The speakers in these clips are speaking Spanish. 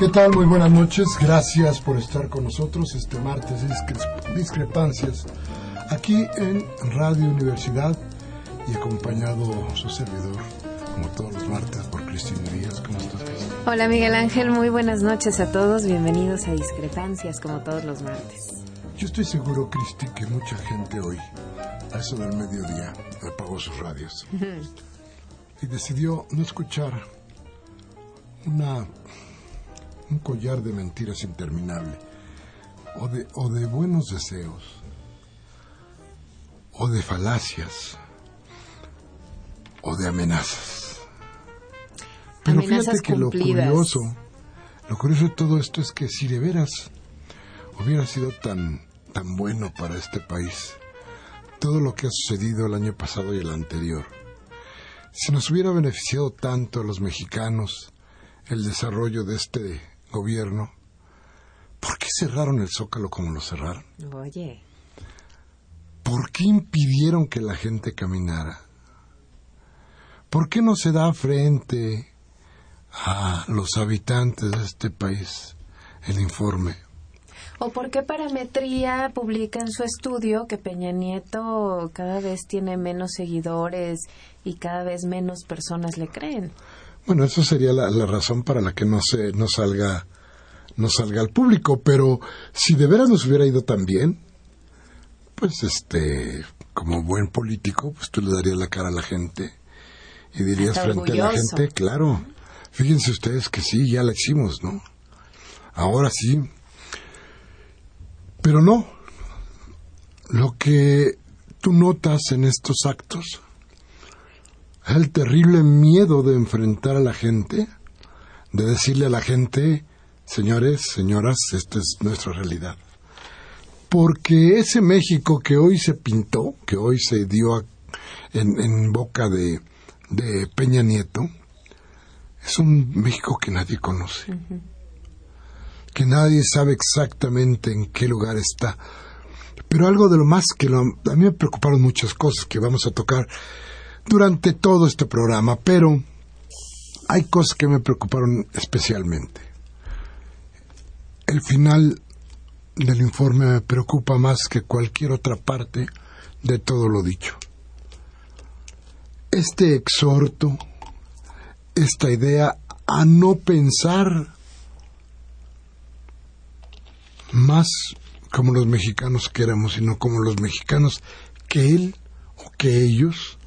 ¿Qué tal? Muy buenas noches. Gracias por estar con nosotros este martes Discrepancias aquí en Radio Universidad y acompañado su servidor, como todos los martes, por Cristina Díaz. ¿Cómo estás, Cristina? Hola, Miguel Ángel. Muy buenas noches a todos. Bienvenidos a Discrepancias, como todos los martes. Yo estoy seguro, Cristi, que mucha gente hoy, a eso del mediodía, apagó sus radios y decidió no escuchar una un collar de mentiras interminable, o de, o de buenos deseos, o de falacias, o de amenazas. Pero fíjate que lo curioso, lo curioso de todo esto es que si de veras hubiera sido tan, tan bueno para este país, todo lo que ha sucedido el año pasado y el anterior, si nos hubiera beneficiado tanto a los mexicanos el desarrollo de este gobierno, ¿por qué cerraron el zócalo como lo cerraron? Oye. ¿Por qué impidieron que la gente caminara? ¿Por qué no se da frente a los habitantes de este país el informe? ¿O por qué Parametría publica en su estudio que Peña Nieto cada vez tiene menos seguidores y cada vez menos personas le creen? Bueno, eso sería la, razón para la que no se no salga no salga al público, pero si de veras nos hubiera ido tan bien, pues este, como buen político, pues tú le darías la cara a la gente y dirías frente a la gente, claro, fíjense ustedes que sí, ya la hicimos, ¿no? Ahora sí. Pero no. Lo que tú notas en estos actos el terrible miedo de enfrentar a la gente, de decirle a la gente, señores, señoras, esta es nuestra realidad. Porque ese México que hoy se pintó, que hoy se dio en, boca de, de, Peña Nieto, es un México que nadie conoce, que nadie sabe exactamente en qué lugar está. Pero algo de lo más que a mí me preocuparon muchas cosas que vamos a tocar durante todo este programa, pero hay cosas que me preocuparon especialmente. El final del informe me preocupa más que cualquier otra parte de todo lo dicho. Este exhorto, esta idea a no pensar más como los mexicanos queremos, sino como los mexicanos que él o que ellos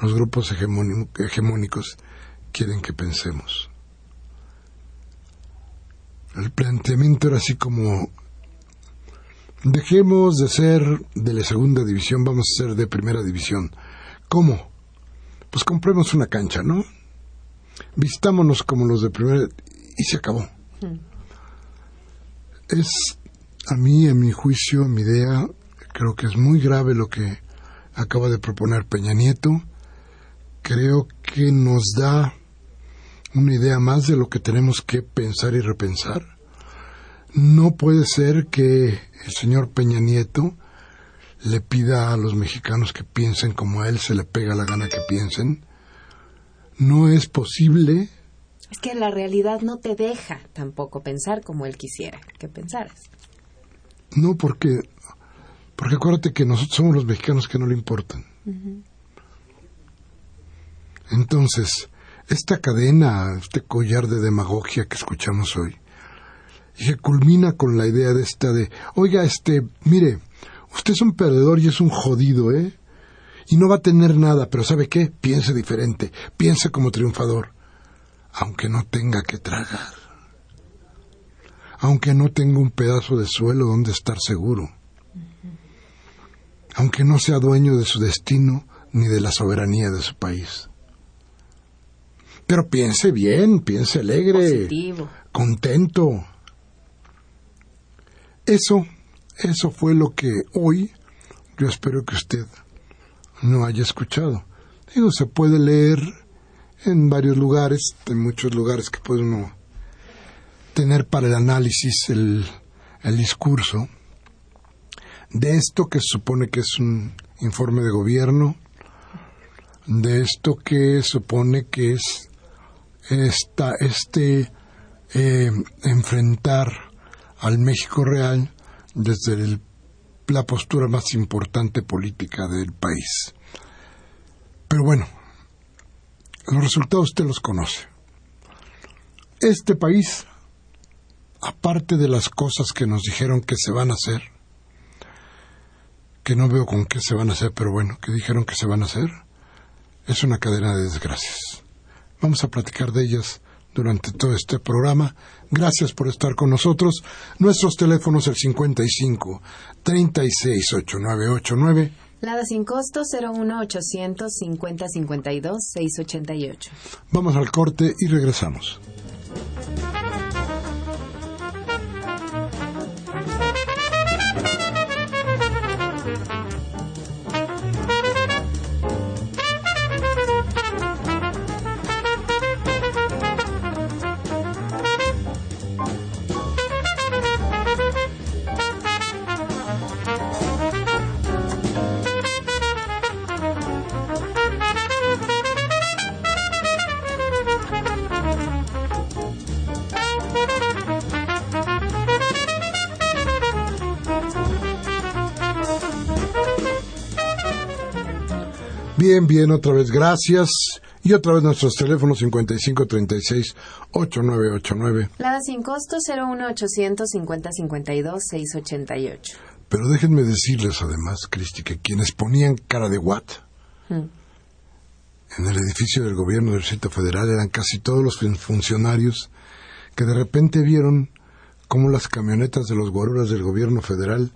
los grupos hegemónicos quieren que pensemos. El planteamiento era así como, dejemos de ser de la segunda división, vamos a ser de primera división. ¿Cómo? Pues compremos una cancha, ¿no? Vistámonos como los de primera y se acabó. Es A mí, en mi juicio, en mi idea, creo que es muy grave lo que acaba de proponer Peña Nieto. Creo que nos da una idea más de lo que tenemos que pensar y repensar. No puede ser que el señor Peña Nieto le pida a los mexicanos que piensen como a él se le pega la gana que piensen. No es posible. Es que la realidad no te deja tampoco pensar como él quisiera que pensaras. No, porque, porque acuérdate que nosotros somos los mexicanos que no le importan. Entonces, esta cadena, este collar de demagogia que escuchamos hoy, y que culmina con la idea de esta de, oiga, este, mire, usted es un perdedor y es un jodido, ¿eh? Y no va a tener nada, pero ¿sabe qué? Piense diferente, piense como triunfador, aunque no tenga que tragar, aunque no tenga un pedazo de suelo donde estar seguro, aunque no sea dueño de su destino ni de la soberanía de su país. Pero piense bien, piense alegre, Positivo. contento. Eso, eso fue lo que hoy yo espero que usted no haya escuchado. Digo, se puede leer en varios lugares, en muchos lugares que puede uno tener para el análisis el, el discurso de esto que se supone que es un informe de gobierno, de esto que supone que es esta, este eh, enfrentar al México real desde la postura más importante política del país. Pero bueno, los resultados usted los conoce. Este país, aparte de las cosas que nos dijeron que se van a hacer, que no veo con qué se van a hacer, pero bueno, que dijeron que se van a hacer, es una cadena de desgracias. Vamos a platicar de ellas durante todo este programa. Gracias por estar con nosotros. Nuestros teléfonos el 55 36 8989 Lada sin costo 01800 50 52 688. Vamos al corte y regresamos. Bien, bien, otra vez gracias. Y otra vez nuestros teléfonos 55 36 8989. Lada sin costo 01800 50 52 688. Pero déjenme decirles además, Cristi, que quienes ponían cara de what Mm. en el edificio del gobierno del Distrito Federal eran casi todos los fun- funcionarios que de repente vieron cómo las camionetas de los guaruras del gobierno federal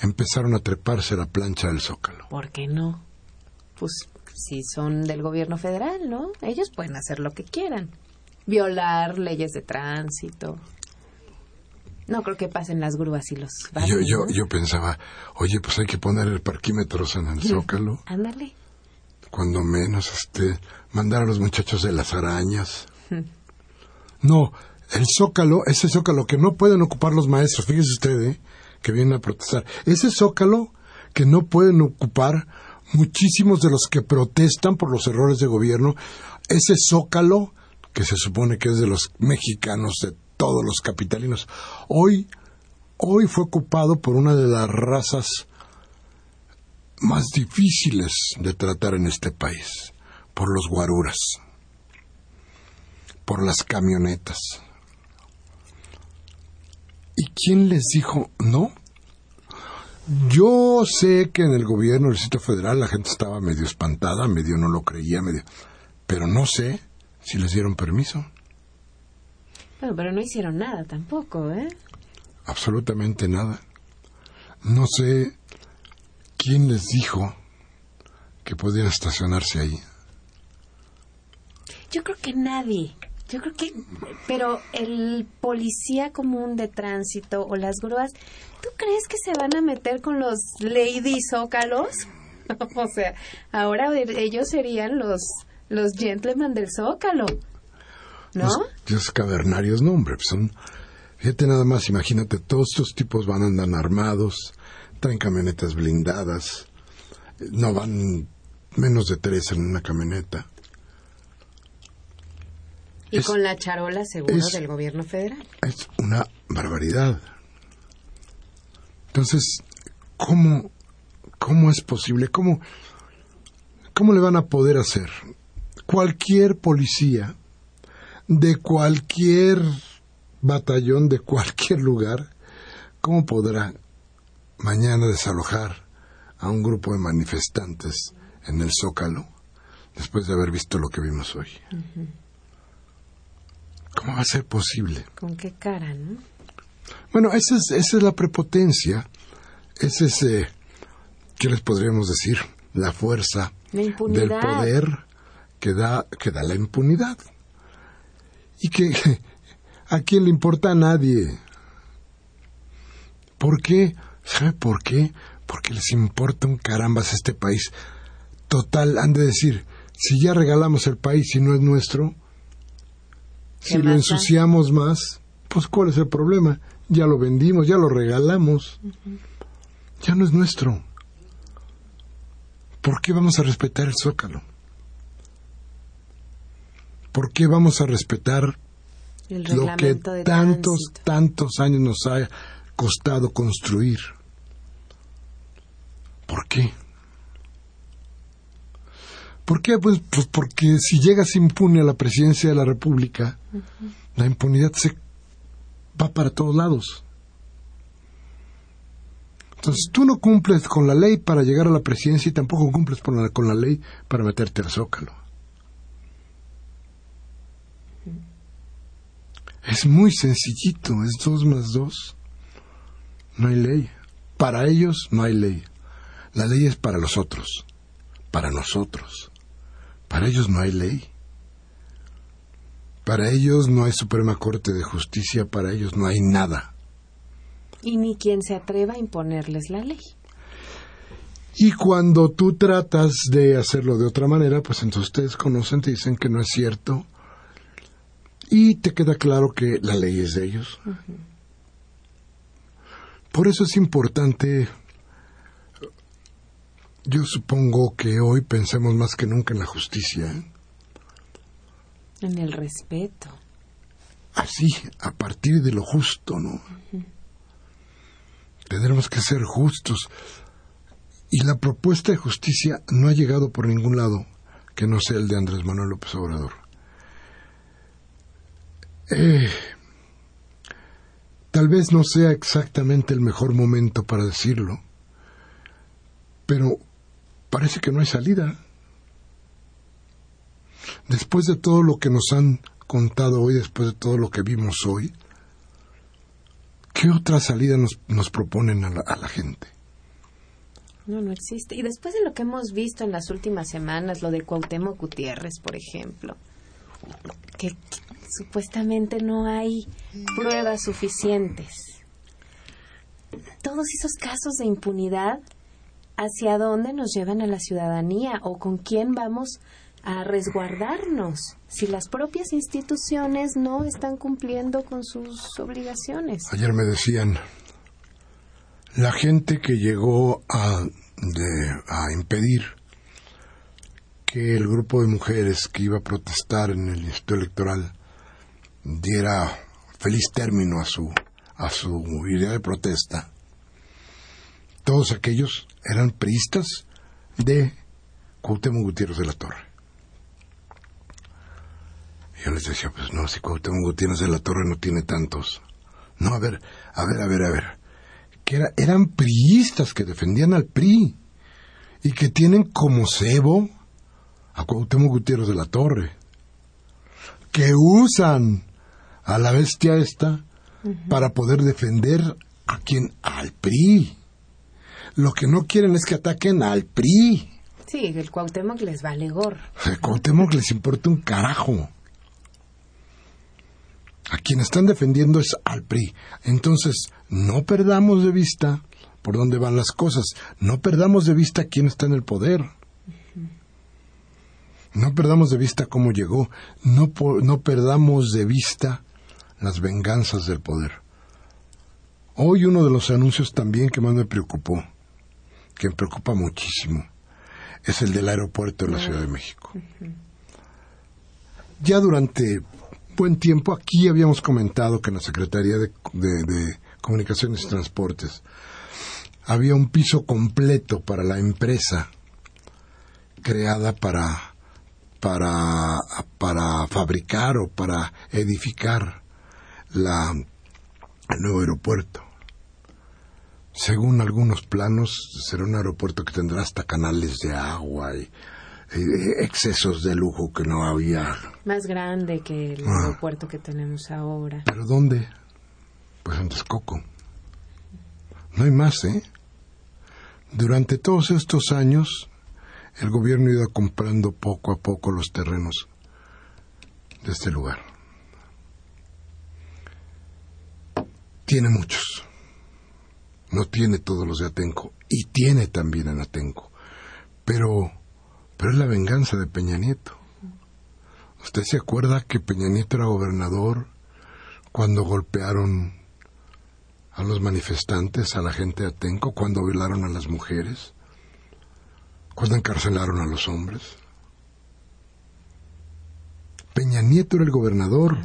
empezaron a treparse a la plancha del Zócalo. ¿Por qué no? Pues si son del gobierno federal, ¿no? Ellos pueden hacer lo que quieran. Violar leyes de tránsito. No creo que pasen las grúas y los yo, yo, ¿no? yo pensaba, oye, pues hay que poner el parquímetros en el Zócalo, Ándale. cuando menos, este, mandar a los muchachos de las arañas. No, el Zócalo, ese Zócalo que no pueden ocupar los maestros, fíjese usted, ¿eh? que vienen a protestar. Ese Zócalo que no pueden ocupar muchísimos de los que protestan por los errores de gobierno, ese Zócalo que se supone que es de los mexicanos, de todos los capitalinos, hoy, hoy fue ocupado por una de las razas más difíciles de tratar en este país, por los guaruras, por las camionetas. ¿Y quién les dijo no? Yo sé que en el gobierno del Distrito Federal la gente estaba medio espantada, medio no lo creía, medio... Pero no sé si les dieron permiso. Bueno, pero no hicieron nada tampoco, ¿eh? Absolutamente nada. No sé quién les dijo que podían estacionarse ahí. Yo creo que nadie. Yo creo que, pero el policía común de tránsito o las grúas, ¿tú crees que se van a meter con los lady zócalos? o sea, ahora ellos serían los los gentlemen del zócalo, ¿no? Los, cavernarios, no, hombre, pues son... Fíjate nada más, imagínate, todos estos tipos van a andar armados, traen camionetas blindadas, no van menos de tres en una camioneta. Y con la charola seguro del gobierno federal. Es una barbaridad. Entonces, ¿cómo, cómo es posible? ¿Cómo, ¿Cómo le van a poder hacer? Cualquier policía de cualquier batallón, de cualquier lugar, ¿cómo podrá mañana desalojar a un grupo de manifestantes en el Zócalo después de haber visto lo que vimos hoy? ¿Cómo va a ser posible? ¿Con qué cara, no? Bueno, esa es, esa es la prepotencia, ese es, eh, ¿qué les podríamos decir? La fuerza del poder que da, que da la impunidad. Y que a quién le importa a nadie. ¿Por qué? ¿Sabe por qué? Porque les importa un carambas este país. Total, han de decir, si ya regalamos el país y no es nuestro, si lo ensuciamos más, pues ¿cuál es el problema? Ya lo vendimos, ya lo regalamos. Ya no es nuestro. ¿Por qué vamos a respetar el zócalo? ¿Por qué vamos a respetar lo que tantos, tantos años nos ha costado construir? ¿Por qué? ¿Por qué? Pues, pues, porque si llegas impune a la presidencia de la República, la impunidad se va para todos lados. Entonces tú no cumples con la ley para llegar a la presidencia y tampoco cumples con la, con la ley para meterte al zócalo. Es muy sencillito, es dos más dos. No hay ley. Para ellos no hay ley. La ley es para los otros, para nosotros. Para ellos no hay ley. Para ellos no hay Suprema Corte de Justicia, para ellos no hay nada. Y ni quien se atreva a imponerles la ley. Y cuando tú tratas de hacerlo de otra manera, pues entonces ustedes conocen, te dicen que no es cierto. Y te queda claro que la ley es de ellos. Por eso es importante yo supongo que hoy pensemos más que nunca en la justicia. ¿eh? En el respeto. Así, a partir de lo justo, ¿no? Tendremos que ser justos. Y la propuesta de justicia no ha llegado por ningún lado que no sea el de Andrés Manuel López Obrador. Eh, tal vez no sea exactamente el mejor momento para decirlo, pero parece que no hay salida. Después de todo lo que nos han contado hoy, después de todo lo que vimos hoy, ¿qué otra salida nos, nos proponen a la, a la gente? No, no existe. Y después de lo que hemos visto en las últimas semanas, lo de Cuauhtémoc Gutiérrez, por ejemplo, que, que supuestamente no hay pruebas suficientes. Todos esos casos de impunidad hacia dónde nos llevan a la ciudadanía o con quién vamos a resguardarnos si las propias instituciones no están cumpliendo con sus obligaciones. Ayer me decían, la gente que llegó a, a impedir que el grupo de mujeres que iba a protestar en el Instituto Electoral diera feliz término a su, a su idea de protesta, todos aquellos eran priistas de Cuauhtémoc Gutiérrez de la Torre. Yo les decía, pues no, si Cuauhtémoc Gutiérrez de la Torre no tiene tantos. No, a ver, a ver, a ver, a ver. Que era, eran priistas que defendían al PRI y que tienen como cebo a Cuauhtémoc Gutiérrez de la Torre. Que usan a la bestia esta para poder defender a quien al PRI. Lo que no quieren es que ataquen al PRI. Sí, el Cuauhtémoc les vale gorro. El Cuauhtémoc les importa un carajo. A quien están defendiendo es al PRI. Entonces, no perdamos de vista por dónde van las cosas. No perdamos de vista quién está en el poder. No perdamos de vista cómo llegó. No, no perdamos de vista las venganzas del poder. Hoy uno de los anuncios también que más me preocupó, que me preocupa muchísimo, es el del aeropuerto de la Ciudad de México. Ya durante buen tiempo aquí habíamos comentado que en la Secretaría de, Comunicaciones y Transportes había un piso completo para la empresa creada para, para, para fabricar o para edificar la, el nuevo aeropuerto. Según algunos planos, será un aeropuerto que tendrá hasta canales de agua y excesos de lujo que no había. Más grande que el ah. aeropuerto que tenemos ahora. ¿Pero dónde? Pues en Texcoco. No hay más, ¿eh? Durante todos estos años, el gobierno ha ido comprando poco a poco los terrenos de este lugar. Tiene muchos. No tiene todos los de Atenco. Y tiene también en Atenco. Pero pero es la venganza de Peña Nieto. ¿Usted se acuerda que Peña Nieto era gobernador cuando golpearon a los manifestantes, a la gente de Atenco, cuando violaron a las mujeres, cuando encarcelaron a los hombres? Peña Nieto era el gobernador.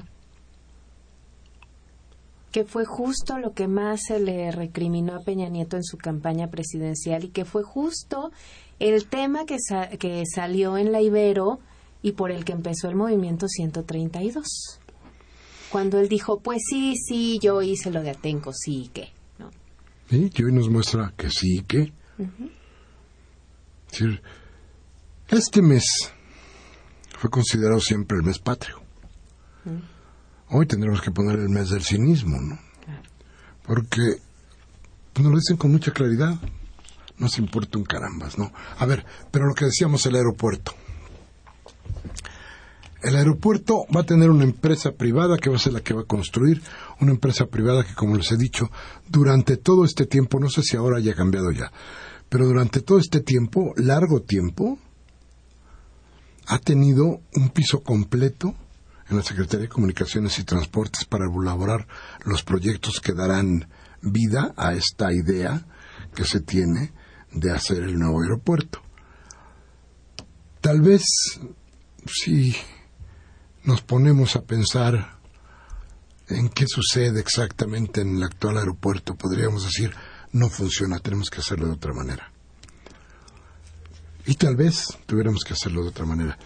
Que fue justo lo que más se le recriminó a Peña Nieto en su campaña presidencial y que fue justo el tema que, que salió en la Ibero y por el que empezó el movimiento 132. Cuando él dijo, pues sí, sí, yo hice lo de Atenco, sí y qué. ¿no? Sí, que hoy nos muestra que sí y qué. este mes fue considerado siempre el mes patrio. Hoy tendremos que poner el mes del cinismo, ¿no? Porque nos lo dicen con mucha claridad no se importa un carambas, ¿no? A ver, pero lo que decíamos, el aeropuerto. El aeropuerto va a tener una empresa privada que va a ser la que va a construir, una empresa privada que, como les he dicho, durante todo este tiempo, no sé si ahora haya cambiado ya, pero durante todo este tiempo, largo tiempo, ha tenido un piso completo en la Secretaría de Comunicaciones y Transportes para elaborar los proyectos que darán vida a esta idea que se tiene de hacer el nuevo aeropuerto. Tal vez si nos ponemos a pensar en qué sucede exactamente en el actual aeropuerto, podríamos decir, no funciona, tenemos que hacerlo de otra manera. Y tal vez tuviéramos que hacerlo de otra manera.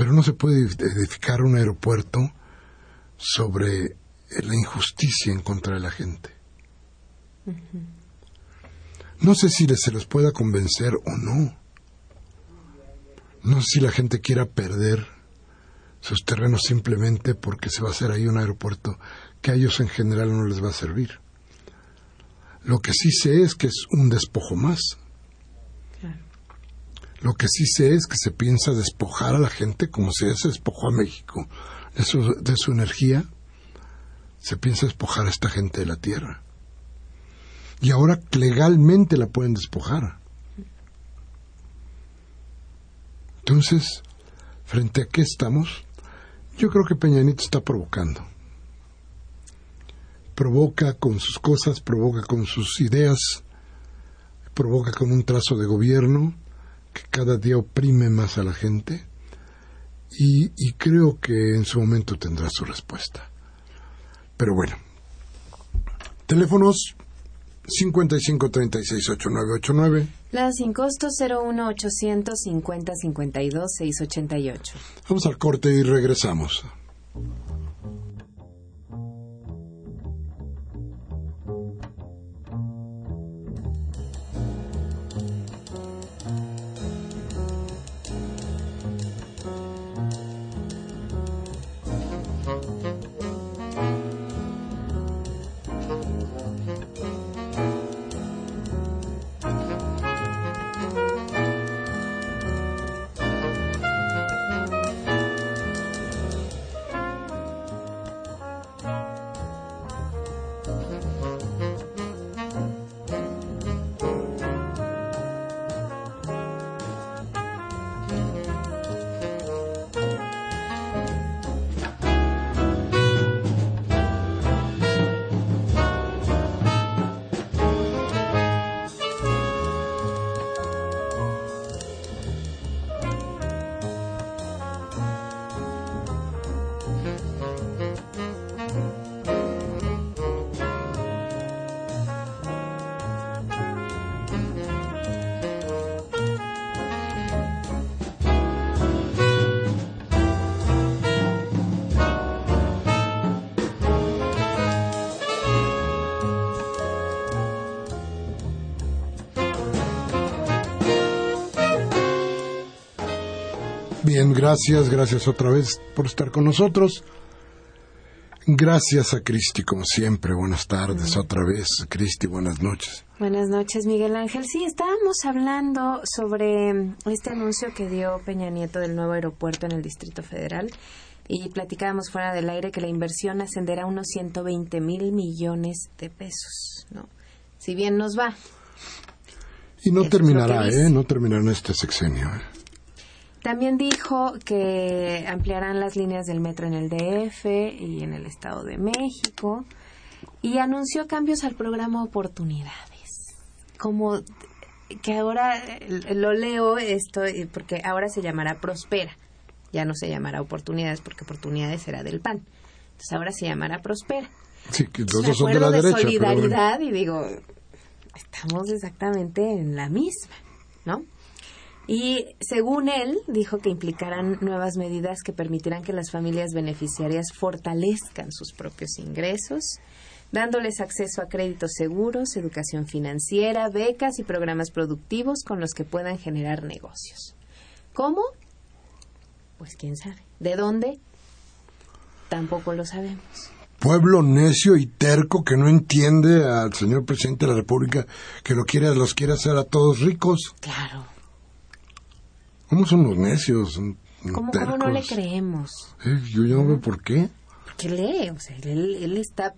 Pero no se puede edificar un aeropuerto sobre la injusticia en contra de la gente. No sé si se les pueda convencer o no. No sé si la gente quiera perder sus terrenos simplemente porque se va a hacer ahí un aeropuerto que a ellos en general no les va a servir. Lo que sí sé es que es un despojo más. Lo que sí sé es que se piensa despojar a la gente como se despojó a México de su, de su energía. Se piensa despojar a esta gente de la tierra y ahora legalmente la pueden despojar. Entonces, frente a qué estamos, yo creo que Peñanito está provocando. Provoca con sus cosas, provoca con sus ideas, provoca con un trazo de gobierno que cada día oprime más a la gente y, y creo que en su momento tendrá su respuesta. Pero bueno, teléfonos 55 36 8989. La sin costo 01 850 52 688. Vamos al corte y regresamos. Bien, gracias, gracias otra vez por estar con nosotros. Gracias a Cristi, como siempre. Buenas tardes otra vez. Cristi, buenas noches. Buenas noches, Miguel Ángel. Sí, estábamos hablando sobre este anuncio que dio Peña Nieto del nuevo aeropuerto en el Distrito Federal y platicábamos fuera del aire que la inversión ascenderá a unos 120 mil millones de pesos, ¿no? Si bien nos va. Y no terminará, ¿eh? No terminará en este sexenio. ¿eh? También dijo que ampliarán las líneas del metro en el DF y en el Estado de México y anunció cambios al programa Oportunidades. Como que ahora lo leo esto porque ahora se llamará Prospera. Ya no se llamará Oportunidades porque Oportunidades era del PAN. Entonces ahora se llamará Prospera. Sí, que los dos son de la derecha. solidaridad y digo, estamos exactamente en la misma, ¿no? Y según él, dijo que implicarán nuevas medidas que permitirán que las familias beneficiarias fortalezcan sus propios ingresos, dándoles acceso a créditos seguros, educación financiera, becas y programas productivos con los que puedan generar negocios. ¿Cómo? Pues quién sabe. ¿De dónde? Tampoco lo sabemos. Pueblo necio y terco que no entiende al señor presidente de la República que lo quiere, los quiere hacer a todos ricos. Claro. ¿Cómo son los necios? ¿Cómo, ¿Cómo, no le creemos? Yo ya no veo por qué. Porque lee, o sea, él, él está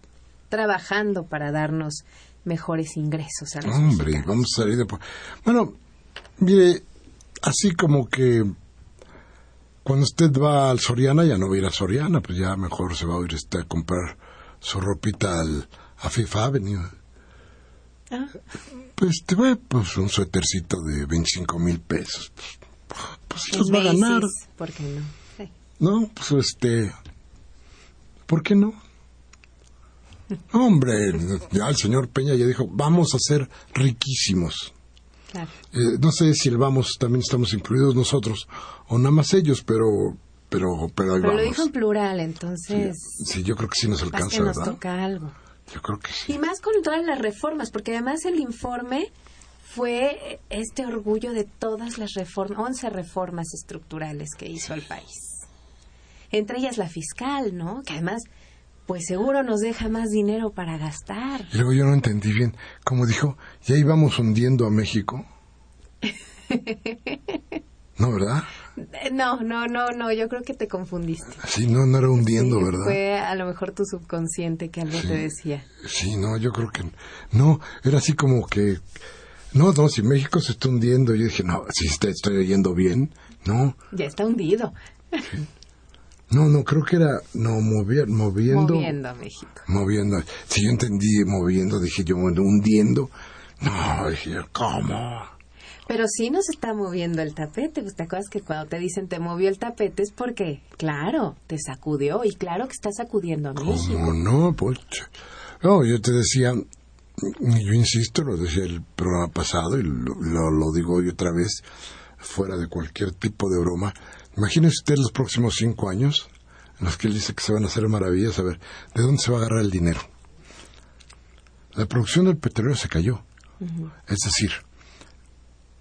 trabajando para darnos mejores ingresos a los Hombre, vamos a salir de... Bueno, mire, así como que cuando usted va al Soriana, ya no va a ir a Soriana, pues ya mejor se va a ir este, a comprar su ropita al, a Fifth Avenue. Ah. Pues te va pues un suétercito de 25 mil pesos. Pues, pues los va a ganar. ¿Por qué no? No, pues este, ¿por qué no? Hombre, ya el señor Peña ya dijo, vamos a ser riquísimos. Claro. Eh, no sé si el vamos también estamos incluidos nosotros o nada más ellos, pero pero pero ahí Pero vamos. lo dijo en plural, entonces. Sí, yo creo que sí nos alcanza, que nos ¿verdad? toca algo. Yo creo que sí. Y más con todas las reformas, porque además el informe fue este orgullo de todas las reformas, 11 reformas estructurales que hizo el país. Entre ellas la fiscal, ¿no? Que además, pues seguro nos deja más dinero para gastar. Y luego yo no entendí bien. Como dijo, ya íbamos hundiendo a México. No, ¿verdad? No, no, no, no, yo creo que te confundiste. Sí, no, no era hundiendo, Sí, ¿verdad? Fue a lo mejor tu subconsciente que algo te decía. Sí, no, yo creo que no, era así como que no, no, si México se está hundiendo, yo dije, no, si está- estoy oyendo bien, no, Ya está hundido, no, no, creo que era no movi- moviendo, moviendo a México. moviendo. Si yo entendí moviendo, dije yo hundiendo, no, dije yo, ¿cómo? Pero sí nos está moviendo el tapete. Pues, ¿Te acuerdas que cuando te dicen te movió el tapete es porque, claro, te sacudió y claro que está sacudiendo a México. ¿Cómo no? Pues, no, yo te decía, yo insisto, lo decía el programa pasado y lo, lo, lo digo hoy otra vez, fuera de cualquier tipo de broma. Imagínese usted los próximos cinco años en los que él dice que se van a hacer maravillas. A ver, ¿de dónde se va a agarrar el dinero? La producción del petróleo se cayó. Es decir,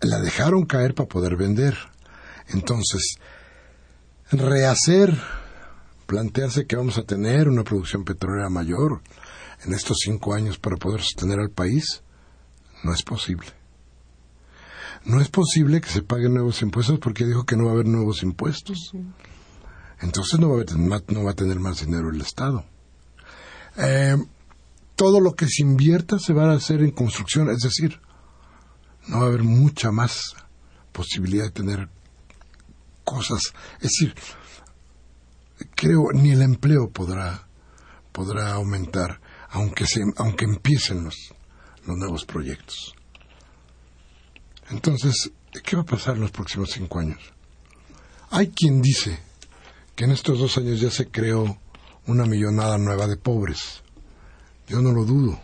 la dejaron caer para poder vender. Entonces, rehacer, plantearse que vamos a tener una producción petrolera mayor en estos cinco años para poder sostener al país, no es posible. No es posible que se paguen nuevos impuestos porque dijo que no va a haber nuevos impuestos. Entonces no va a, haber, no va a tener más dinero el Estado. Eh, todo lo que se invierta se va a hacer en construcción, es decir, no va a haber mucha más posibilidad de tener cosas. Es decir, creo ni el empleo podrá podrá aumentar aunque se aunque empiecen los los nuevos proyectos. Entonces, ¿qué va a pasar en los próximos cinco años? Hay quien dice que en estos dos años ya se creó una millonada nueva de pobres. Yo no lo dudo.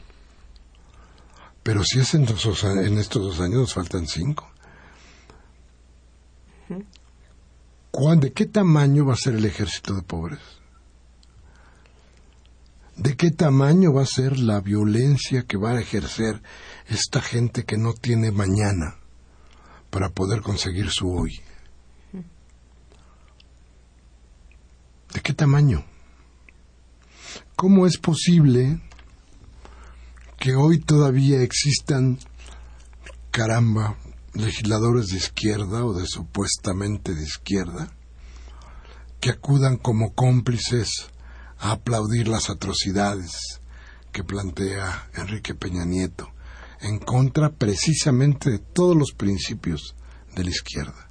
Pero si es en, dos, en estos dos años, nos faltan cinco. ¿Cuán- ¿De qué tamaño va a ser el ejército de pobres? ¿De qué tamaño va a ser la violencia que va a ejercer esta gente que no tiene mañana para poder conseguir su hoy? qué tamaño? ¿Cómo es posible que hoy todavía existan, caramba, legisladores de izquierda o de supuestamente de izquierda, que acudan como cómplices a aplaudir las atrocidades que plantea Enrique Peña Nieto en contra precisamente de todos los principios de la izquierda.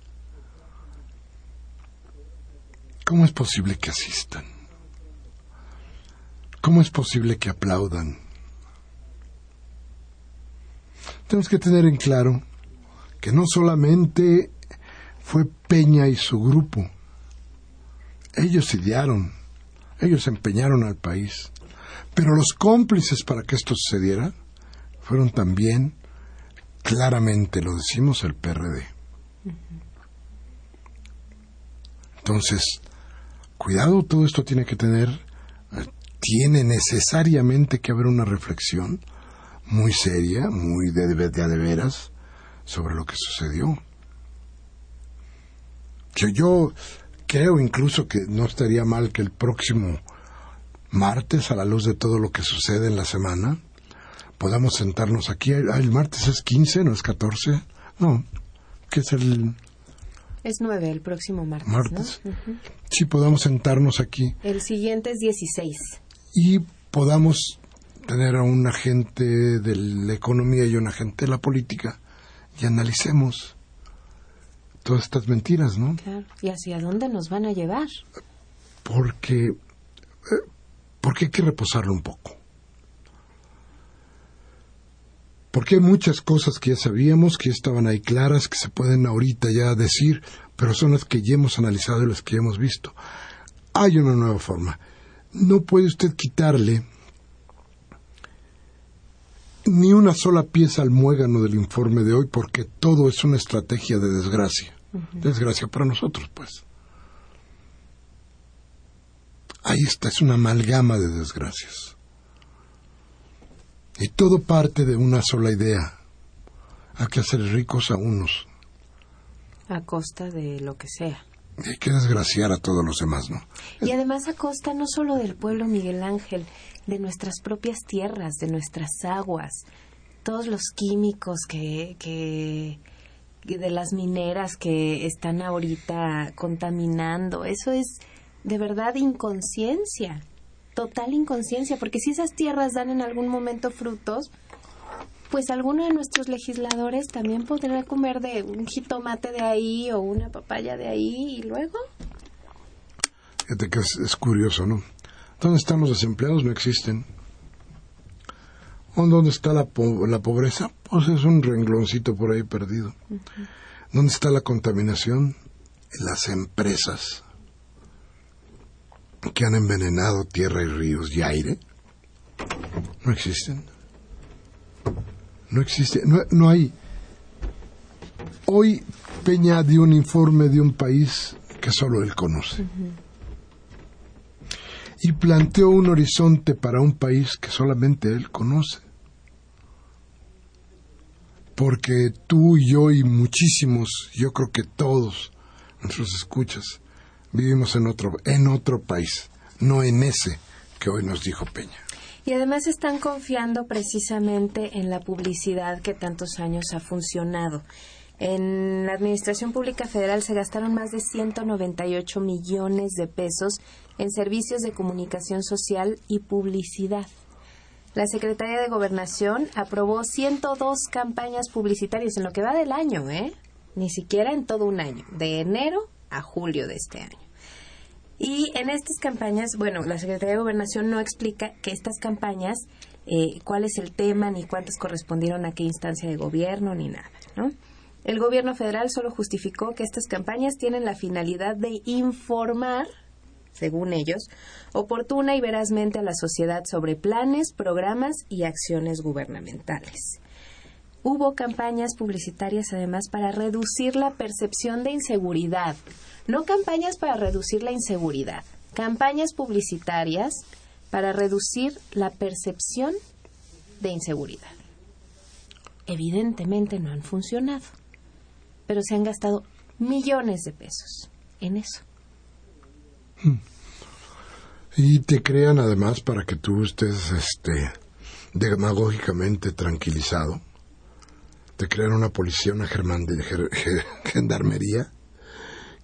¿Cómo es posible que asistan? ¿Cómo es posible que aplaudan? Tenemos que tener en claro que no solamente fue Peña y su grupo, ellos idearon, ellos empeñaron al país, pero los cómplices para que esto sucediera fueron también, claramente lo decimos, el PRD. Entonces, cuidado, todo esto tiene que tener, eh, tiene necesariamente que haber una reflexión muy seria, muy de, de, de veras, sobre lo que sucedió. Yo, yo creo incluso que no estaría mal que el próximo martes, a la luz de todo lo que sucede en la semana, podamos sentarnos aquí. Ah, el martes es 15, no es 14. No, que es el... Es 9 el próximo martes. Martes. ¿no? Sí, podamos sentarnos aquí El siguiente es 16. y podamos tener a un agente de la economía y un agente de la política y analicemos todas estas mentiras, ¿no? Claro. ¿Y hacia dónde nos van a llevar? Porque, eh, porque hay que reposarlo un poco. Porque hay muchas cosas que ya sabíamos, que ya estaban ahí claras, que se pueden ahorita ya decir, pero son las que ya hemos analizado y las que ya hemos visto. Hay una nueva forma. No puede usted quitarle ni una sola pieza al muégano del informe de hoy porque todo es una estrategia de desgracia. Desgracia para nosotros, pues. Ahí está, es una amalgama de desgracias. Y todo parte de una sola idea. Hay que hacer ricos a unos A costa de lo que sea. y hay que desgraciar a todos los demás, ¿no? Y además a costa no solo del pueblo Miguel Ángel, de nuestras propias tierras, de nuestras aguas, todos los químicos que, que, que de las mineras que están ahorita contaminando. Eso es de verdad inconsciencia, total inconsciencia, porque si esas tierras dan en algún momento frutos, pues alguno de nuestros legisladores también podrá comer de un jitomate de ahí o una papaya de ahí y luego Fíjate que es, es curioso, ¿no? ¿Dónde están los desempleados? No existen. ¿O ¿Dónde está la, po- la pobreza? Pues es un rengloncito por ahí perdido. ¿Dónde está la contaminación? Las empresas que han envenenado tierra y ríos y aire. No existen. No existe. No, no hay. Hoy Peña dio un informe de un país que solo él conoce y planteó un horizonte para un país que solamente él conoce. Porque tú y yo y muchísimos, yo creo que todos nuestros escuchas, vivimos en otro, en otro país, no en ese que hoy nos dijo Peña. Y además están confiando precisamente en la publicidad que tantos años ha funcionado. En la Administración Pública Federal se gastaron más de 198 millones de pesos en servicios de comunicación social y publicidad. La Secretaría de Gobernación aprobó 102 campañas publicitarias en lo que va del año, ¿eh? Ni siquiera en todo un año, de enero a julio de este año. Y en estas campañas, bueno, la Secretaría de Gobernación no explica que estas campañas, eh, cuál es el tema, ni cuántas correspondieron a qué instancia de gobierno, ni nada, ¿no? El gobierno federal solo justificó que estas campañas tienen la finalidad de informar, según ellos, oportuna y verazmente a la sociedad sobre planes, programas y acciones gubernamentales. Hubo campañas publicitarias además para reducir la percepción de inseguridad. No campañas para reducir la inseguridad, campañas publicitarias para reducir la percepción de inseguridad. Evidentemente no han funcionado, pero se han gastado millones de pesos en eso. Y te crean además para que tú estés este, demagógicamente tranquilizado. Te crean una policía, una german- ger- gendarmería,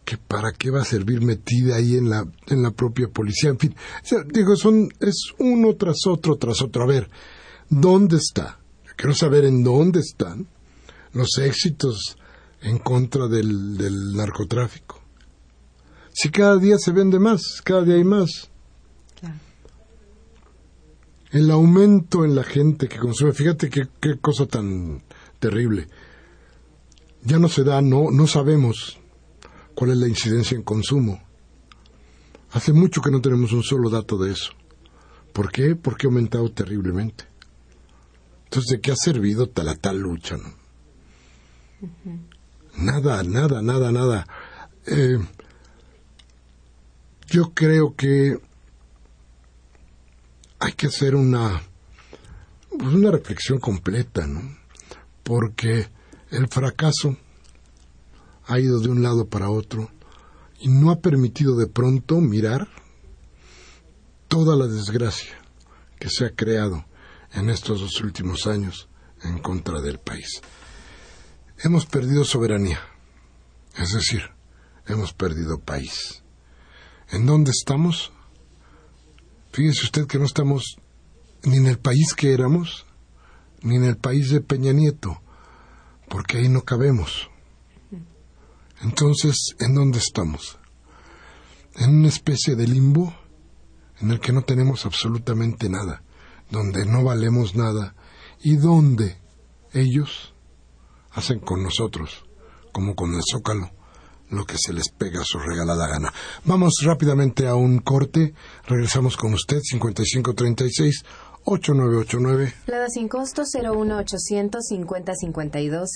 que para qué va a servir metida ahí en la, en la propia policía. En fin, digo, son, es uno tras otro, tras otro. A ver, ¿dónde está? Quiero saber en dónde están los éxitos en contra del, del narcotráfico. Si cada día se vende más, cada día hay más. Claro. El aumento en la gente que consume, fíjate qué, qué cosa tan terrible. Ya no se da, no, no sabemos cuál es la incidencia en consumo. Hace mucho que no tenemos un solo dato de eso. ¿Por qué? Porque ha aumentado terriblemente. Entonces, ¿de qué ha servido tal a tal lucha? No? Nada, nada, nada, nada. Eh, yo creo que hay que hacer una, pues una reflexión completa, ¿no? Porque el fracaso ha ido de un lado para otro y no ha permitido de pronto mirar toda la desgracia que se ha creado en estos dos últimos años en contra del país. Hemos perdido soberanía, es decir, hemos perdido país. ¿En dónde estamos? Fíjese usted que no estamos ni en el país que éramos, ni en el país de Peña Nieto, porque ahí no cabemos. Entonces, ¿en dónde estamos? En una especie de limbo en el que no tenemos absolutamente nada, donde no valemos nada y donde ellos hacen con nosotros, como con el zócalo, lo que se les pega a su regalada gana. Vamos rápidamente a un corte, regresamos con usted, 5536 8989. Lada sin costo 01800 50 52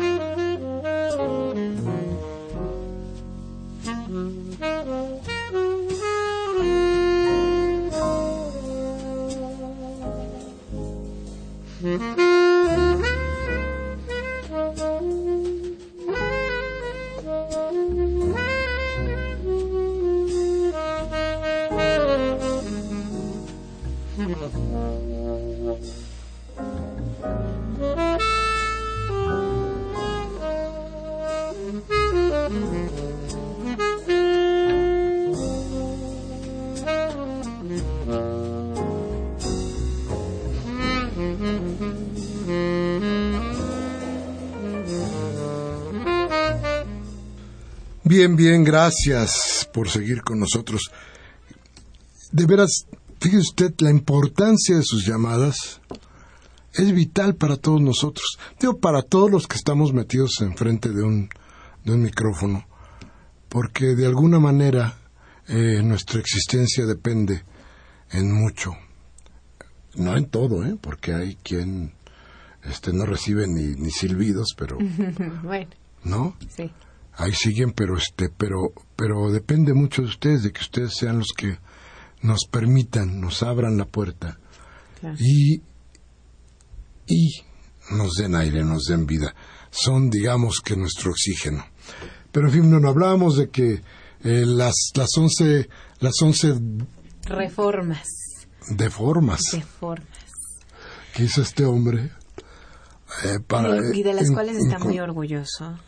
688. Bien, bien, gracias por seguir con nosotros. De veras, fíjese usted la importancia de sus llamadas. Es vital para todos nosotros. Digo, para todos los que estamos metidos enfrente de un, de un micrófono. Porque de alguna manera eh, nuestra existencia depende en mucho No en todo, ¿eh? Porque hay quien este no recibe ni, ni silbidos, pero bueno, ¿no? sí. Ahí siguen, pero este, pero, pero depende mucho de ustedes, de que ustedes sean los que nos permitan, nos abran la puerta Claro. y y nos den aire, nos den vida. Son, digamos, que nuestro oxígeno. Pero en fin, no, no hablábamos de que eh, las las once las once Reformas. deformas Reformas. que hizo este hombre eh, para y de las en- cuales está muy orgulloso.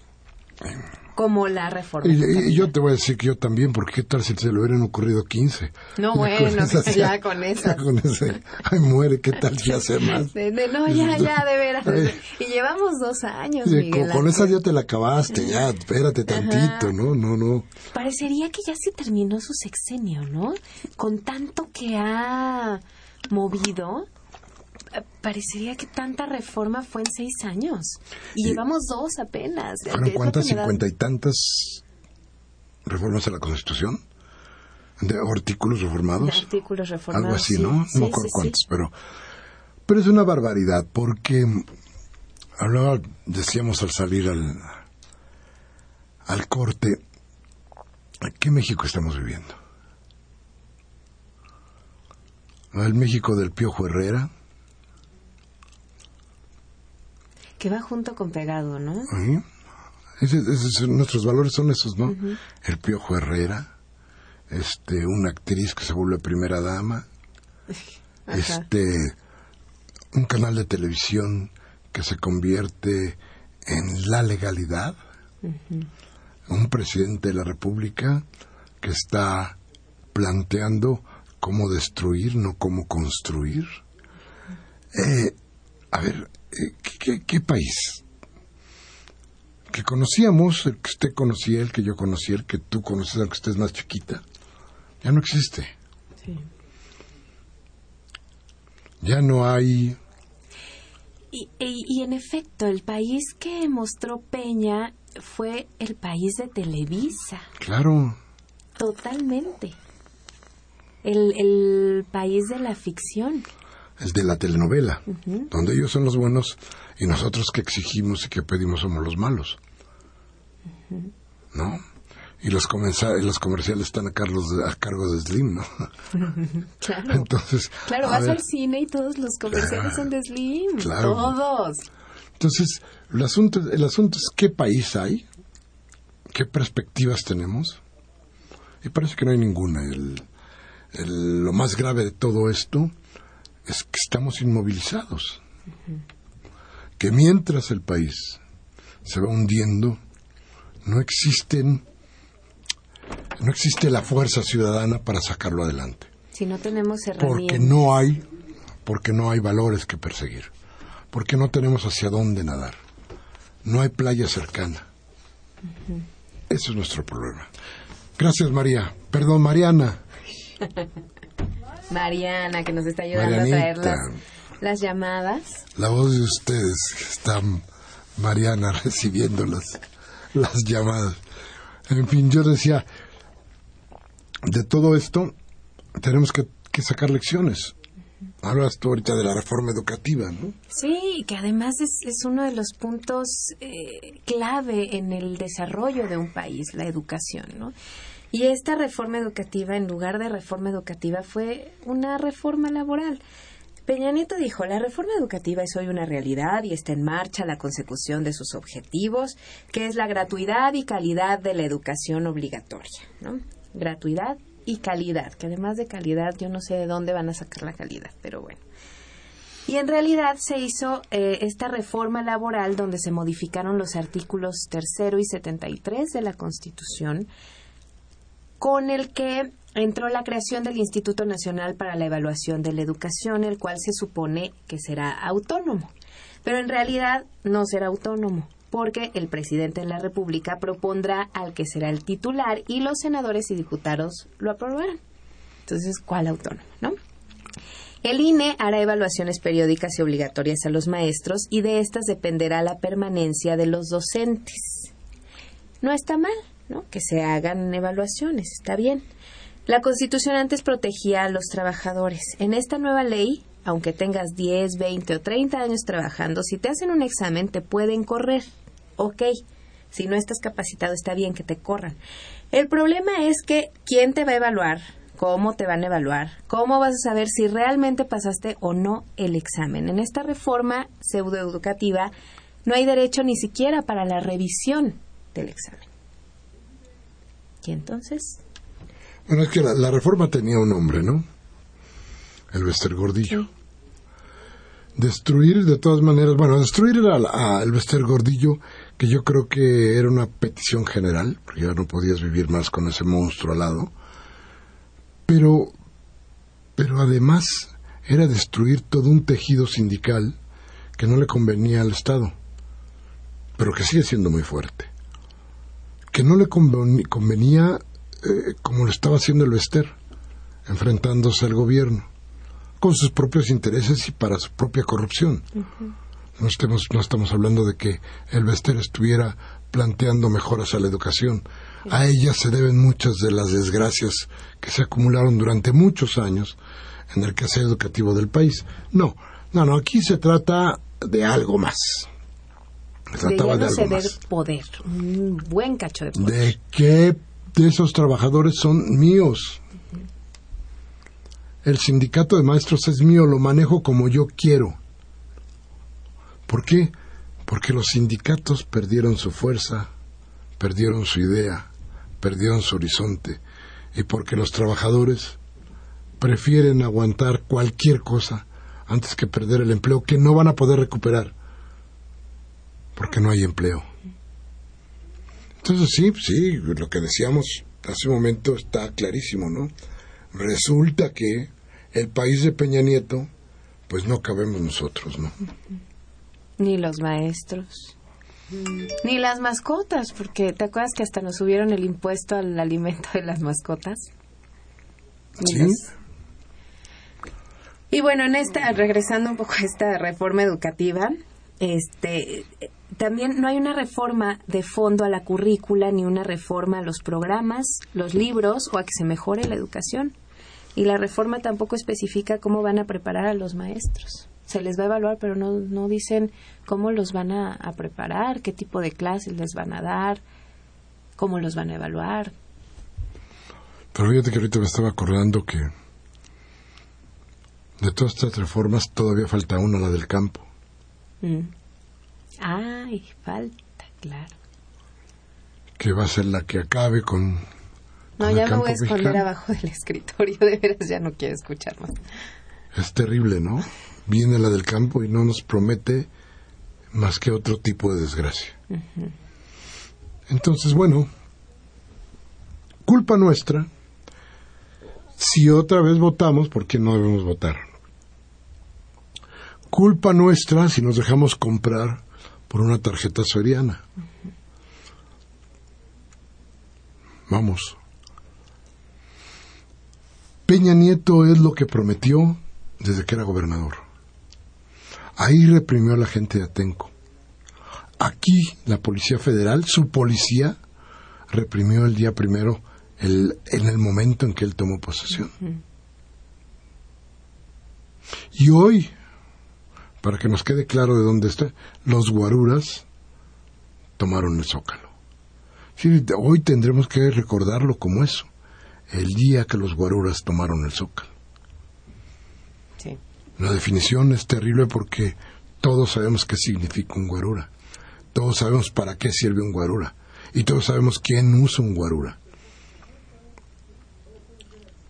Como la reforma. Y, y- yo te voy a decir que yo también, porque qué tal si se le hubieran ocurrido 15. No, Ya bueno, con esas ya con esas. ya con ese, ay, muere, qué tal si hace más. De- de- no, ya, ya, de veras. Y llevamos dos años, Sí, Miguel. con, con esa ya te la acabaste, ya, espérate tantito, ¿no? No, no. Parecería que ya se terminó su sexenio, ¿no? Con tanto que ha movido, parecería que tanta reforma fue en seis años. Y llevamos dos apenas. ¿Fueron cuántas? ¿Cincuenta y tantas reformas a la Constitución? ¿De artículos reformados? De artículos reformados. Algo así, sí. ¿no? Sí, no sí, sí. cuántos, pero... Pero es una barbaridad, porque hablaba, decíamos al salir al, al corte, ¿qué México estamos viviendo? El México del Piojo Herrera, Que va junto con pegado, ¿no? ¿sí? Nuestros valores son esos, ¿no? El Piojo Herrera, este, una actriz que se vuelve primera dama, Ajá. este un canal de televisión que se convierte en la legalidad, un presidente de la República que está planteando cómo destruir, no cómo construir. Eh, a ver, ¿qué, qué- qué país? Que conocíamos, el que usted conocía, el que yo conocía, el que tú conoces, aunque estés más chiquita, ya no existe. Sí. Ya no hay Y, y- y en efecto, el país que mostró Peña fue el país de Televisa. Claro, Totalmente. El, el país de la ficción. El de la telenovela, donde ellos son los buenos y nosotros que exigimos y que pedimos somos los malos. ¿No? Y los, los comerciales están a, Carlos, a cargo de Slim, ¿no? Claro. Entonces, Claro, vas ver, al cine y todos los comerciales son de Slim. Claro. Todos. entonces el, asunto, el asunto es qué país hay, qué perspectivas tenemos, y parece que no hay ninguna. El, el- lo más grave de todo esto es que estamos inmovilizados. Que mientras el país se va hundiendo, no existen no existe la fuerza ciudadana para sacarlo adelante, Si no tenemos porque herramientas. no hay porque no hay valores que perseguir, porque no tenemos hacia dónde nadar, no hay playa cercana. Eso es nuestro problema. Gracias María, perdón Mariana. Mariana, que nos está ayudando a traer Marianita. las, las llamadas. La voz de ustedes, que está Mariana recibiendo las, las llamadas. En fin, yo decía, de todo esto tenemos que, que sacar lecciones. Hablas tú ahorita de la reforma educativa, ¿no? Sí, que además es, es uno de los puntos eh, clave en el desarrollo de un país, la educación, ¿no? Y esta reforma educativa, en lugar de reforma educativa, fue una reforma laboral. Peña Nieto dijo, la reforma educativa es hoy una realidad y está en marcha la consecución de sus objetivos, que es la gratuidad y calidad de la educación obligatoria, ¿no? Gratuidad y calidad, que además de calidad yo no sé de dónde van a sacar la calidad, pero bueno. Y en realidad se hizo eh, esta reforma laboral donde se modificaron los artículos tercero y 73 de la Constitución, con el que entró la creación del Instituto Nacional para la Evaluación de la Educación, el cual se supone que será autónomo. Pero en realidad no será autónomo, porque el presidente de la República propondrá al que será el titular y los senadores y diputados lo aprobarán. Entonces, ¿cuál autónomo, no? El INE hará evaluaciones periódicas y obligatorias a los maestros y de estas dependerá la permanencia de los docentes. No está mal, Que se hagan evaluaciones, está bien. La Constitución antes protegía a los trabajadores. En esta nueva ley aunque tengas 10, 20 o 30 años trabajando, si te hacen un examen te pueden correr. Ok, si no estás capacitado está bien que te corran. El problema es que quién te va a evaluar, cómo te van a evaluar, cómo vas a saber si realmente pasaste o no el examen. En esta reforma pseudoeducativa no hay derecho ni siquiera para la revisión del examen. ¿Y entonces? Bueno, es que la, reforma tenía un nombre, ¿no? El Vester Gordillo. Destruir, de todas maneras, bueno, destruir al Vester Gordillo, que yo creo que era una petición general, porque ya no podías vivir más con ese monstruo al lado. Pero, pero además era destruir todo un tejido sindical que no le convenía al Estado, pero que sigue siendo muy fuerte que no le convenía eh, como lo estaba haciendo el Vester, enfrentándose al gobierno, con sus propios intereses y para su propia corrupción. no, estemos, no estamos hablando de que el Vester estuviera planteando mejoras a la educación. A ella se deben muchas de las desgracias que se acumularon durante muchos años en el quehacer educativo del país. No, no, no, aquí se trata de algo más trataba de, algo poder, un buen cacho de poder. De qué de esos trabajadores son míos. El sindicato de maestros es mío, lo manejo como yo quiero. ¿Por qué? Porque los sindicatos perdieron su fuerza, perdieron su idea, perdieron su horizonte, y porque los trabajadores prefieren aguantar cualquier cosa antes que perder el empleo que no van a poder recuperar porque no hay empleo. Entonces sí, sí, lo que decíamos hace un momento está clarísimo, ¿no? Resulta que el país de Peña Nieto, pues no cabemos nosotros, ¿no? Ni los maestros. Ni las mascotas, porque ¿te acuerdas que hasta nos subieron el impuesto al alimento de las mascotas? Sí. Y bueno, en esta, regresando un poco a esta reforma educativa, este, también no hay una reforma de fondo a la currícula ni una reforma a los programas, los libros o a que se mejore la educación. Y la reforma tampoco especifica cómo van a preparar a los maestros. Se les va a evaluar, pero no, no dicen cómo los van a, preparar, qué tipo de clases les van a dar, cómo los van a evaluar. Pero fíjate que ahorita me estaba acordando que de todas estas reformas todavía falta una, la del campo. Mm. Ay, falta, claro. Que va a ser la que acabe con... No, ya me voy a esconder abajo del escritorio, de veras ya no quiero escuchar más. Es terrible, ¿no? Viene la del campo y no nos promete más que otro tipo de desgracia. Entonces, bueno, culpa nuestra si otra vez votamos, porque no debemos votar. Culpa nuestra si nos dejamos comprar por una tarjeta soriana. Vamos. Peña Nieto es lo que prometió desde que era gobernador. Ahí reprimió a la gente de Atenco. Aquí la Policía Federal, su policía, reprimió el día primero el, en el momento en que él tomó posesión. Y hoy para que nos quede claro de dónde está, los guaruras tomaron el zócalo. hoy tendremos que recordarlo como eso, el día que los guaruras tomaron el zócalo. La definición es terrible porque todos sabemos qué significa un guarura, todos sabemos para qué sirve un guarura y todos sabemos quién usa un guarura.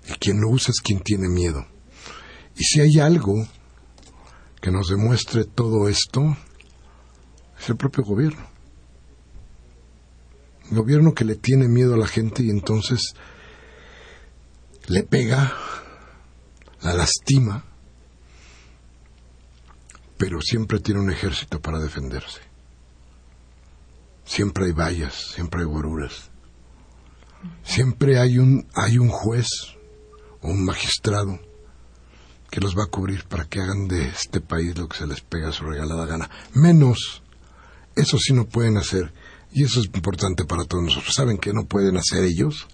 Y quien lo usa es quien tiene miedo. Y si hay algo que nos demuestre todo esto es el propio gobierno. Gobierno que le tiene miedo a la gente y entonces le pega, la lastima, pero siempre tiene un ejército para defenderse. Siempre hay vallas, siempre hay guaruras. Siempre hay un, hay un juez o un magistrado que los va a cubrir para que hagan de este país lo que se les pega a su regalada gana. Menos, eso sí no pueden hacer, y eso es importante para todos nosotros. ¿Saben qué no pueden hacer ellos?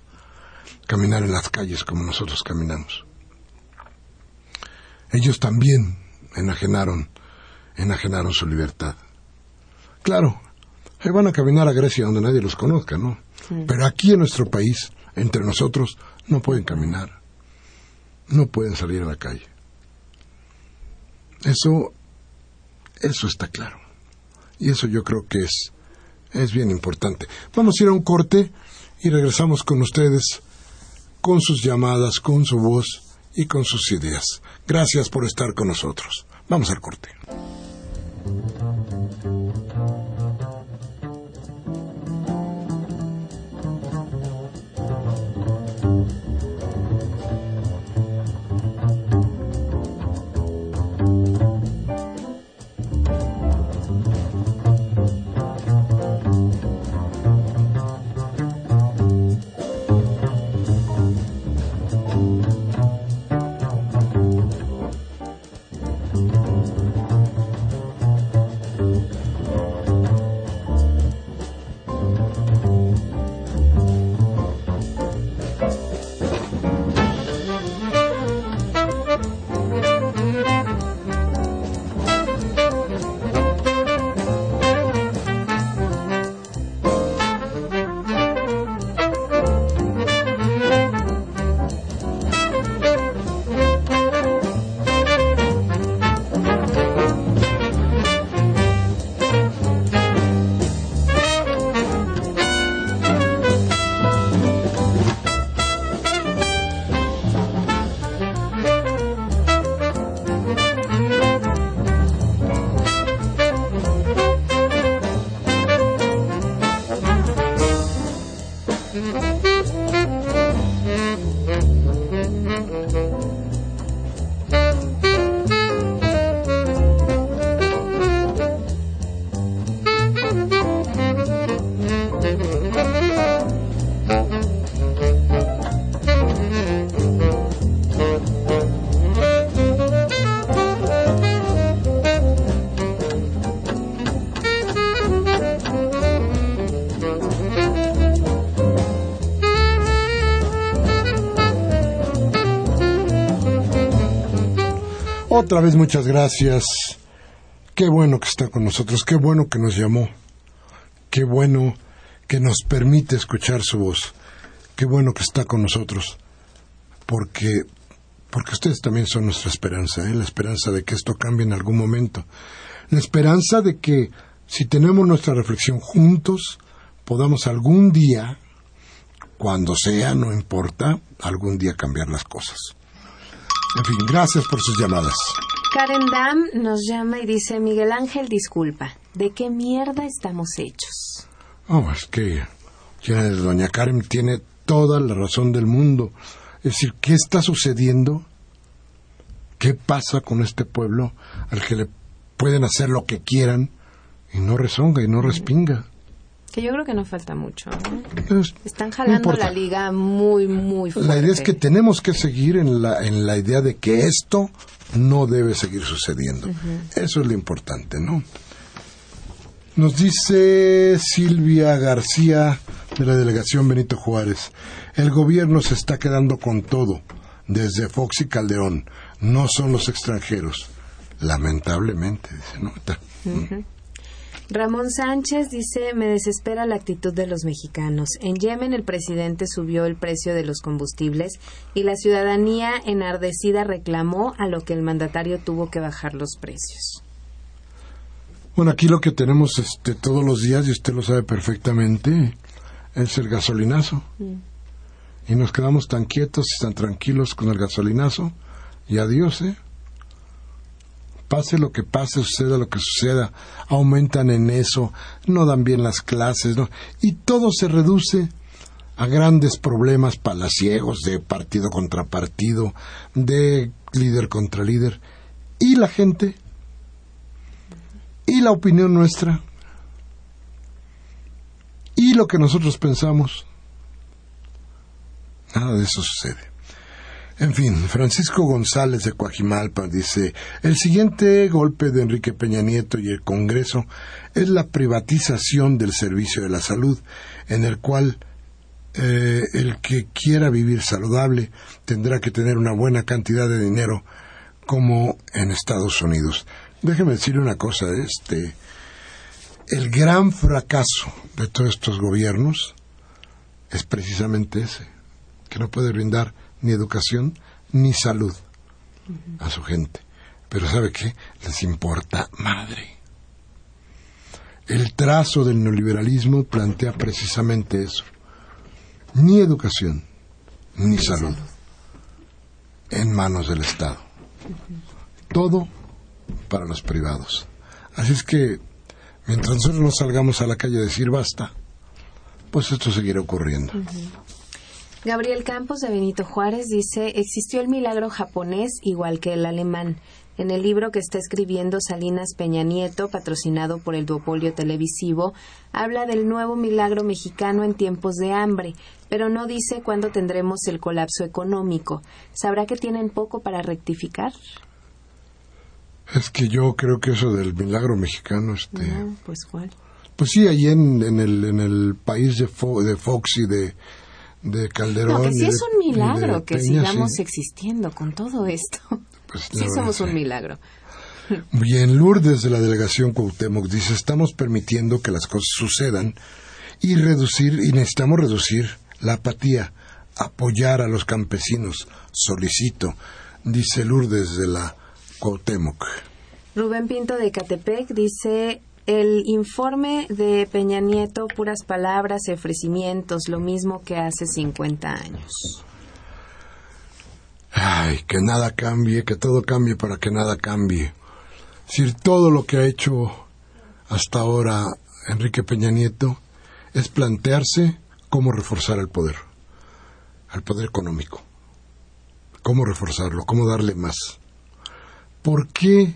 Caminar en las calles como nosotros caminamos. Ellos también enajenaron, enajenaron su libertad. Claro, ahí van a caminar a Grecia donde nadie los conozca, ¿no? Pero aquí en nuestro país, entre nosotros, no pueden caminar. No pueden salir a la calle. Eso, eso está claro. Y eso yo creo que es, es bien importante. Vamos a ir a un corte y regresamos con ustedes, con sus llamadas, con su voz y con sus ideas. Gracias por estar con nosotros. Vamos al corte. Otra vez muchas gracias. Qué bueno que está con nosotros, qué bueno que nos llamó, qué bueno que nos permite escuchar su voz, qué bueno que está con nosotros, porque porque ustedes también son nuestra esperanza, ¿eh? la esperanza de que esto cambie en algún momento, la esperanza de que si tenemos nuestra reflexión juntos, podamos algún día, cuando sea, no importa, algún día cambiar las cosas. En fin, gracias por sus llamadas. Karen Dam nos llama y dice, Miguel Ángel, disculpa, ¿de qué mierda estamos hechos? Oh, es que ya doña Karen tiene toda la razón del mundo. Es decir, ¿qué está sucediendo? ¿Qué pasa con este pueblo al que le pueden hacer lo que quieran y no rezonga y no respinga? Que yo creo que no falta mucho. ¿no? Están jalando la liga muy, muy fuerte. La idea es que tenemos que seguir en la, en la idea de que esto no debe seguir sucediendo. Eso es lo importante, ¿no? Nos dice Silvia García de la delegación Benito Juárez, el gobierno se está quedando con todo, desde Fox y Calderón, no son los extranjeros. Lamentablemente, dice, ¿no? Ramón Sánchez dice, me desespera la actitud de los mexicanos. En Yemen el presidente subió el precio de los combustibles y la ciudadanía enardecida reclamó a lo que el mandatario tuvo que bajar los precios. Bueno, aquí lo que tenemos este, todos los días, y usted lo sabe perfectamente, es el gasolinazo. Mm. Y nos quedamos tan quietos y tan tranquilos con el gasolinazo. Y adiós, ¿eh? Pase lo que pase, suceda lo que suceda, aumentan en eso, no dan bien las clases, ¿no? y todo se reduce a grandes problemas palaciegos de partido contra partido, de líder contra líder, y la gente, y la opinión nuestra, y lo que nosotros pensamos, nada de eso sucede. En fin, Francisco González de Coajimalpa dice, el siguiente golpe de Enrique Peña Nieto y el Congreso es la privatización del servicio de la salud, en el cual eh, el que quiera vivir saludable tendrá que tener una buena cantidad de dinero como en Estados Unidos. Déjeme decirle una cosa, este, el gran fracaso de todos estos gobiernos es precisamente ese, que no puede brindar ni educación ni salud a su gente. Pero ¿sabe qué? Les importa madre. El trazo del neoliberalismo plantea precisamente eso. Ni educación, ni salud, en manos del Estado. Todo para los privados. Así es que, mientras nosotros no salgamos a la calle a decir basta, pues esto seguirá ocurriendo. Gabriel Campos de Benito Juárez dice, existió el milagro japonés igual que el alemán. En el libro que está escribiendo Salinas Peña Nieto, patrocinado por el duopolio televisivo, habla del nuevo milagro mexicano en tiempos de hambre, pero no dice cuándo tendremos el colapso económico. ¿Sabrá que tienen poco para rectificar? Es que yo creo que eso del milagro mexicano, este... pues cuál. Pues sí, ahí en, en, el, en el país de, de Fox y de, de Calderón. No, que sí es un milagro que sigamos existiendo con todo esto. Pues, sí somos un milagro. Bien, Lourdes de la delegación Cuauhtémoc dice, estamos permitiendo que las cosas sucedan y reducir, y necesitamos reducir la apatía, apoyar a los campesinos, solicito, dice Lourdes de la Cuauhtémoc. Rubén Pinto de Catepec dice, el informe de Peña Nieto, puras palabras y ofrecimientos, lo mismo que hace 50 años. Ay, que nada cambie, que todo cambie para que nada cambie. Si todo lo que ha hecho hasta ahora Enrique Peña Nieto es plantearse cómo reforzar el poder, al poder económico, cómo reforzarlo, cómo darle más. ¿Por qué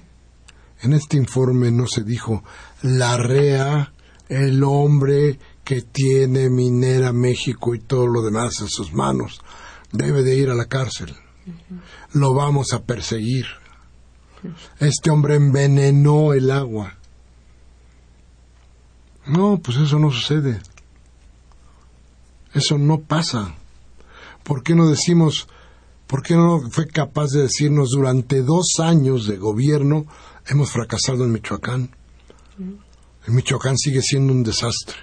en este informe no se dijo la REA, el hombre que tiene Minera México y todo lo demás en sus manos, debe de ir a la cárcel? Lo vamos a perseguir. Este hombre envenenó el agua. No, pues eso no sucede. Eso no pasa. ¿Por qué no decimos, por qué no fue capaz de decirnos durante dos años de gobierno hemos fracasado en Michoacán? El Michoacán sigue siendo un desastre.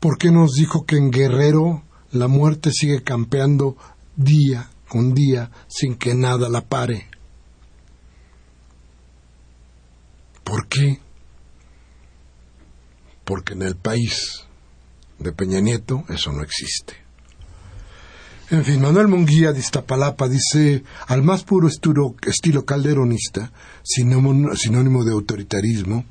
¿Por qué nos dijo que en Guerrero la muerte sigue campeando día con día sin que nada la pare. ¿Por qué? Porque en el país de Peña Nieto eso no existe. En fin, Manuel Munguía de Iztapalapa dice, al más puro estilo, calderonista, sinónimo, sinónimo de autoritarismo,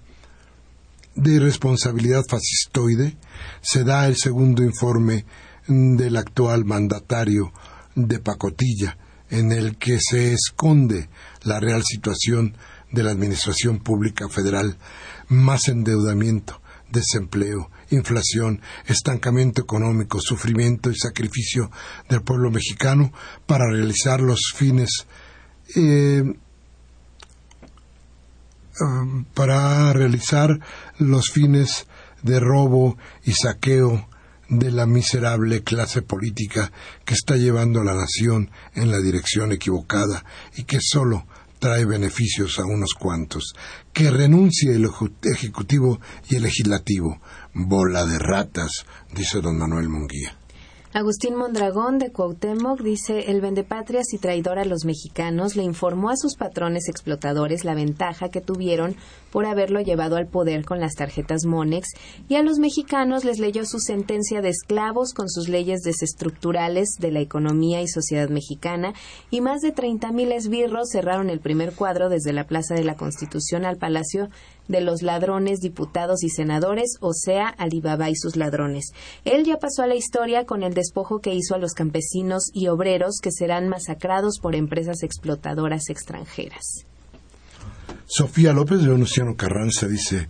de responsabilidad fascistoide, se da el segundo informe del actual mandatario de pacotilla en el que se esconde la real situación de la Administración Pública Federal, más endeudamiento, desempleo, inflación, estancamiento económico, sufrimiento y sacrificio del pueblo mexicano para realizar los fines eh, um, para realizar los fines de robo y saqueo de la miserable clase política que está llevando a la nación en la dirección equivocada y que solo trae beneficios a unos cuantos. Que renuncie el Ejecutivo y el Legislativo. Bola de ratas, dice don Manuel Munguía. Agustín Mondragón de Cuauhtémoc dice, el vendepatrias y traidor a los mexicanos le informó a sus patrones explotadores la ventaja que tuvieron por haberlo llevado al poder con las tarjetas Monex y a los mexicanos les leyó su sentencia de esclavos con sus leyes desestructurales de la economía y sociedad mexicana y más de 30.000 esbirros cerraron el primer cuadro desde la Plaza de la Constitución al Palacio de los ladrones, diputados y senadores, o sea, Alibaba y sus ladrones. Él ya pasó a la historia con el despojo que hizo a los campesinos y obreros que serán masacrados por empresas explotadoras extranjeras. Sofía López de Venustiano Carranza dice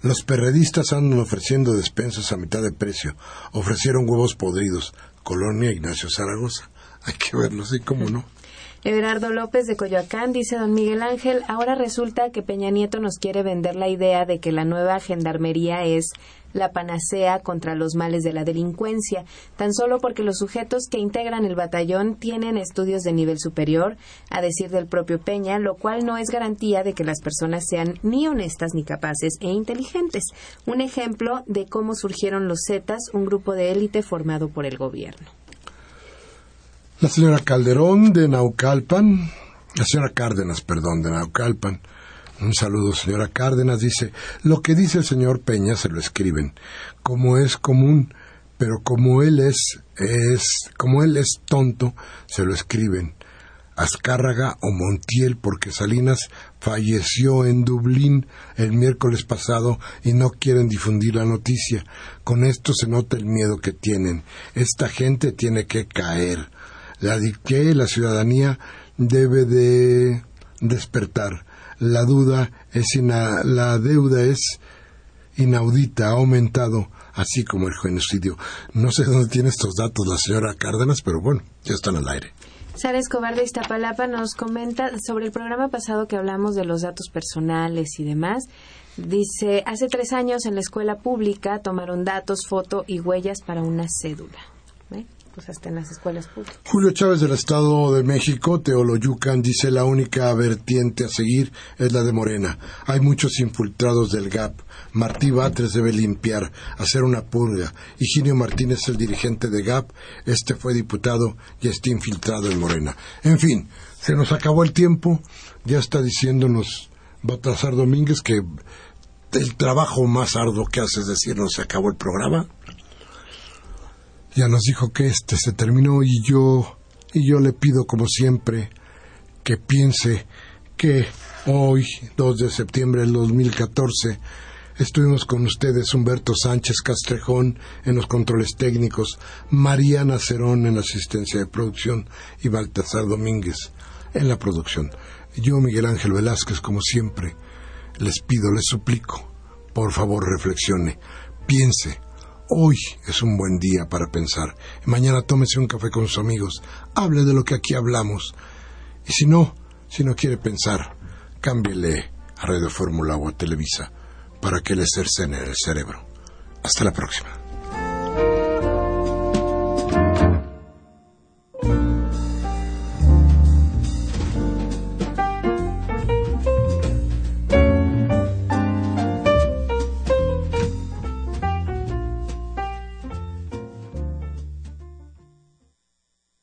los perredistas andan ofreciendo despensas a mitad de precio. Ofrecieron huevos podridos. Colonia Ignacio Zaragoza. Hay que verlo, sí, cómo no. Everardo López de Coyoacán dice don Miguel Ángel, ahora resulta que Peña Nieto nos quiere vender la idea de que la nueva gendarmería es la panacea contra los males de la delincuencia, tan solo porque los sujetos que integran el batallón tienen estudios de nivel superior, a decir del propio Peña, lo cual no es garantía de que las personas sean ni honestas ni capaces e inteligentes. Un ejemplo de cómo surgieron los Zetas, un grupo de élite formado por el gobierno. La señora Calderón de Naucalpan, la señora Cárdenas, perdón, de Naucalpan, un saludo, señora Cárdenas. Dice, lo que dice el señor Peña se lo escriben, como es común, pero como él es, es, como él es tonto, se lo escriben. Azcárraga o Montiel, porque Salinas falleció en Dublín el miércoles pasado y no quieren difundir la noticia. Con esto se nota el miedo que tienen. Esta gente tiene que caer. La que la ciudadanía debe de despertar la duda es la deuda es inaudita, ha aumentado, así como el genocidio. No sé dónde tiene estos datos la señora Cárdenas, pero bueno, ya están al aire. Sara Escobar de Iztapalapa nos comenta sobre el programa pasado que hablamos de los datos personales y demás. Dice, hace tres años en la escuela pública tomaron datos, foto y huellas para una cédula. Pues. Julio Chávez del Estado de México, Teoloyucan, dice la única vertiente a seguir es la de Morena. Hay muchos infiltrados del GAP. Martí Batres debe limpiar, hacer una purga. Higinio Martínez, el dirigente de GAP, este fue diputado y está infiltrado en Morena. En fin, se nos acabó el tiempo. Ya está diciéndonos Baltasar Domínguez que el trabajo más arduo que hace es decirnos se acabó el programa ya nos dijo que este se terminó y yo y yo le pido como siempre que piense que hoy, 2 de septiembre del 2014, estuvimos con ustedes Humberto Sánchez Castrejón en los controles técnicos, Mariana Cerón en la asistencia de producción y Baltasar Domínguez en la producción. Yo, Miguel Ángel Velázquez, como siempre, les pido, les suplico, por favor reflexione, piense, Hoy es un buen día para pensar. Mañana tómese un café con sus amigos. Hable de lo que aquí hablamos. Y si no, si no quiere pensar, cámbiele a Radio Fórmula o a Televisa para que le cercene el cerebro. Hasta la próxima.